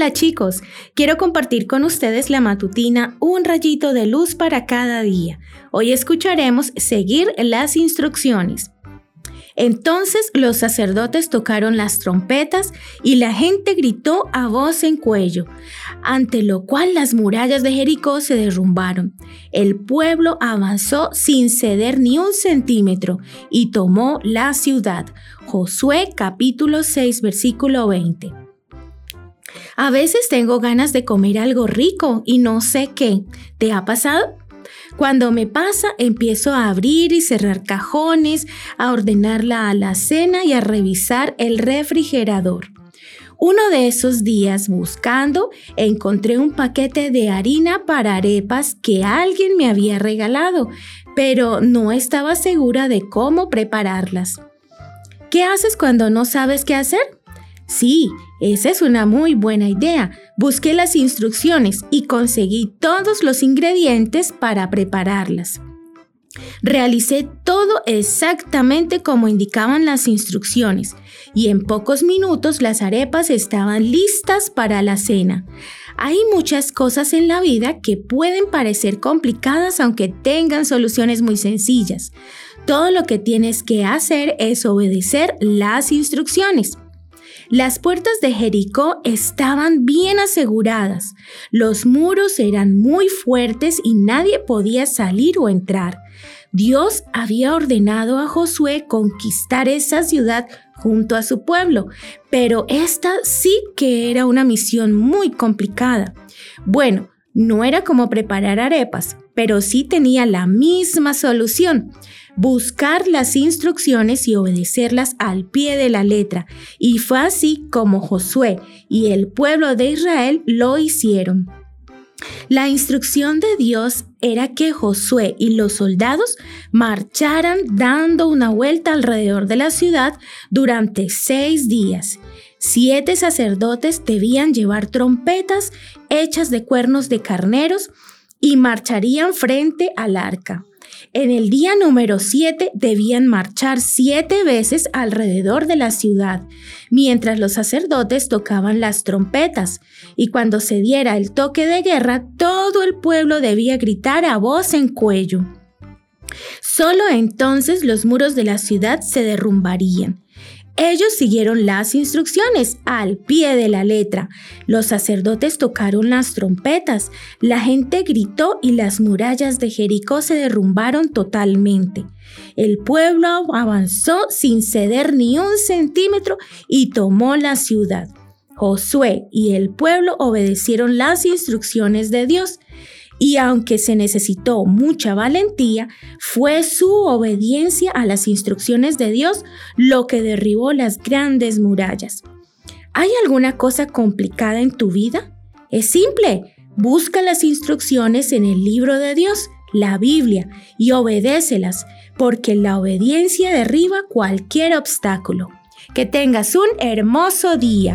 Hola chicos, quiero compartir con ustedes la matutina Un rayito de luz para cada día. Hoy escucharemos seguir las instrucciones. Entonces los sacerdotes tocaron las trompetas y la gente gritó a voz en cuello, ante lo cual las murallas de Jericó se derrumbaron. El pueblo avanzó sin ceder ni un centímetro y tomó la ciudad. Josué capítulo 6 versículo 20. A veces tengo ganas de comer algo rico y no sé qué. ¿Te ha pasado? Cuando me pasa, empiezo a abrir y cerrar cajones, a ordenar la alacena y a revisar el refrigerador. Uno de esos días buscando, encontré un paquete de harina para arepas que alguien me había regalado, pero no estaba segura de cómo prepararlas. ¿Qué haces cuando no sabes qué hacer? Sí, esa es una muy buena idea. Busqué las instrucciones y conseguí todos los ingredientes para prepararlas. Realicé todo exactamente como indicaban las instrucciones y en pocos minutos las arepas estaban listas para la cena. Hay muchas cosas en la vida que pueden parecer complicadas aunque tengan soluciones muy sencillas. Todo lo que tienes que hacer es obedecer las instrucciones. Las puertas de Jericó estaban bien aseguradas, los muros eran muy fuertes y nadie podía salir o entrar. Dios había ordenado a Josué conquistar esa ciudad junto a su pueblo, pero esta sí que era una misión muy complicada. Bueno, no era como preparar arepas, pero sí tenía la misma solución buscar las instrucciones y obedecerlas al pie de la letra. Y fue así como Josué y el pueblo de Israel lo hicieron. La instrucción de Dios era que Josué y los soldados marcharan dando una vuelta alrededor de la ciudad durante seis días. Siete sacerdotes debían llevar trompetas hechas de cuernos de carneros y marcharían frente al arca. En el día número 7 debían marchar siete veces alrededor de la ciudad, mientras los sacerdotes tocaban las trompetas, y cuando se diera el toque de guerra, todo el pueblo debía gritar a voz en cuello. Solo entonces los muros de la ciudad se derrumbarían ellos siguieron las instrucciones al pie de la letra. Los sacerdotes tocaron las trompetas, la gente gritó y las murallas de Jericó se derrumbaron totalmente. El pueblo avanzó sin ceder ni un centímetro y tomó la ciudad. Josué y el pueblo obedecieron las instrucciones de Dios y aunque se necesitó mucha valentía, fue su obediencia a las instrucciones de Dios lo que derribó las grandes murallas. ¿Hay alguna cosa complicada en tu vida? Es simple, busca las instrucciones en el libro de Dios, la Biblia, y obedécelas, porque la obediencia derriba cualquier obstáculo. Que tengas un hermoso día.